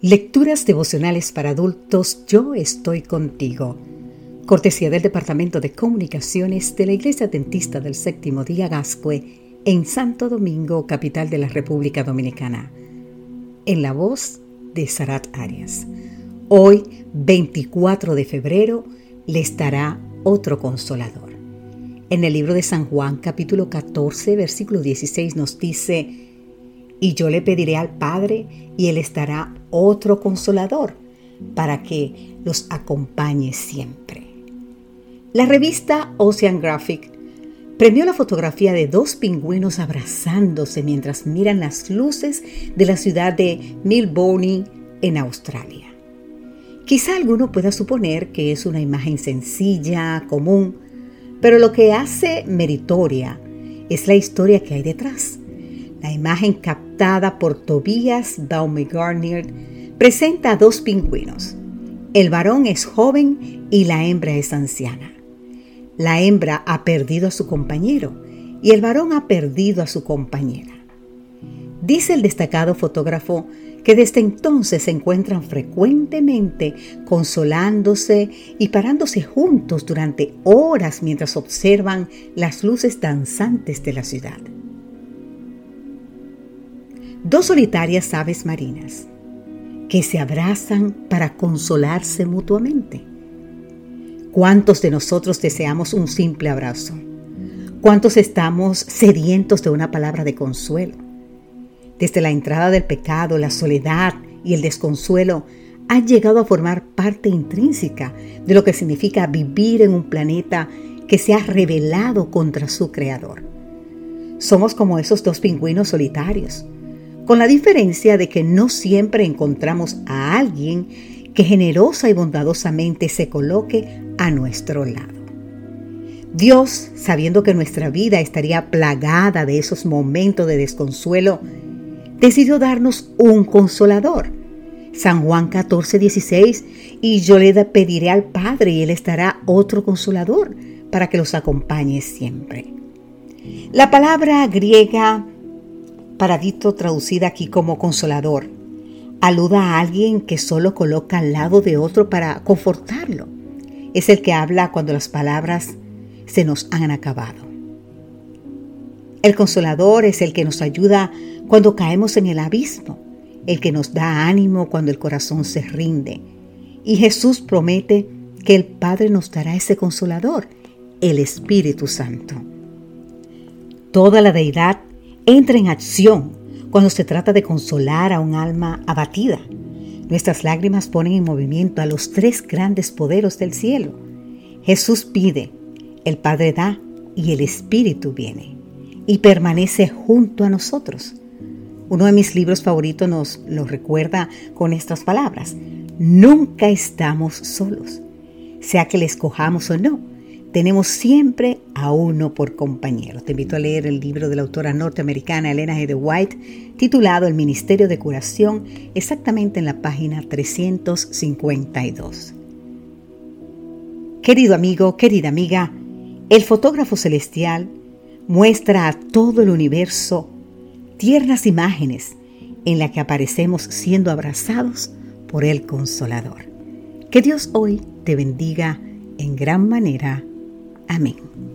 Lecturas devocionales para adultos, yo estoy contigo. Cortesía del Departamento de Comunicaciones de la Iglesia Dentista del Séptimo Día Gascue en Santo Domingo, capital de la República Dominicana. En la voz de Sarat Arias. Hoy, 24 de febrero, le estará otro consolador. En el libro de San Juan, capítulo 14, versículo 16, nos dice, y yo le pediré al Padre y Él estará otro consolador para que los acompañe siempre. La revista Oceanographic premió la fotografía de dos pingüinos abrazándose mientras miran las luces de la ciudad de Melbourne en Australia. Quizá alguno pueda suponer que es una imagen sencilla, común, pero lo que hace meritoria es la historia que hay detrás. La imagen captada por Tobias Baumgartner presenta a dos pingüinos. El varón es joven y la hembra es anciana. La hembra ha perdido a su compañero y el varón ha perdido a su compañera. Dice el destacado fotógrafo que desde entonces se encuentran frecuentemente consolándose y parándose juntos durante horas mientras observan las luces danzantes de la ciudad dos solitarias aves marinas que se abrazan para consolarse mutuamente. ¿Cuántos de nosotros deseamos un simple abrazo? ¿Cuántos estamos sedientos de una palabra de consuelo? Desde la entrada del pecado, la soledad y el desconsuelo han llegado a formar parte intrínseca de lo que significa vivir en un planeta que se ha rebelado contra su creador. Somos como esos dos pingüinos solitarios, con la diferencia de que no siempre encontramos a alguien que generosa y bondadosamente se coloque a nuestro lado. Dios, sabiendo que nuestra vida estaría plagada de esos momentos de desconsuelo, decidió darnos un consolador. San Juan 14, 16, y yo le pediré al Padre y Él estará otro consolador para que los acompañe siempre. La palabra griega paradito traducida aquí como consolador, aluda a alguien que solo coloca al lado de otro para confortarlo. Es el que habla cuando las palabras se nos han acabado. El consolador es el que nos ayuda cuando caemos en el abismo, el que nos da ánimo cuando el corazón se rinde. Y Jesús promete que el Padre nos dará ese consolador, el Espíritu Santo. Toda la deidad entra en acción cuando se trata de consolar a un alma abatida. Nuestras lágrimas ponen en movimiento a los tres grandes poderes del cielo. Jesús pide, el Padre da y el Espíritu viene y permanece junto a nosotros. Uno de mis libros favoritos nos lo recuerda con estas palabras. Nunca estamos solos, sea que le escojamos o no tenemos siempre a uno por compañero. Te invito a leer el libro de la autora norteamericana Elena G. de White, titulado El Ministerio de Curación, exactamente en la página 352. Querido amigo, querida amiga, el fotógrafo celestial muestra a todo el universo tiernas imágenes en las que aparecemos siendo abrazados por el Consolador. Que Dios hoy te bendiga en gran manera Amém.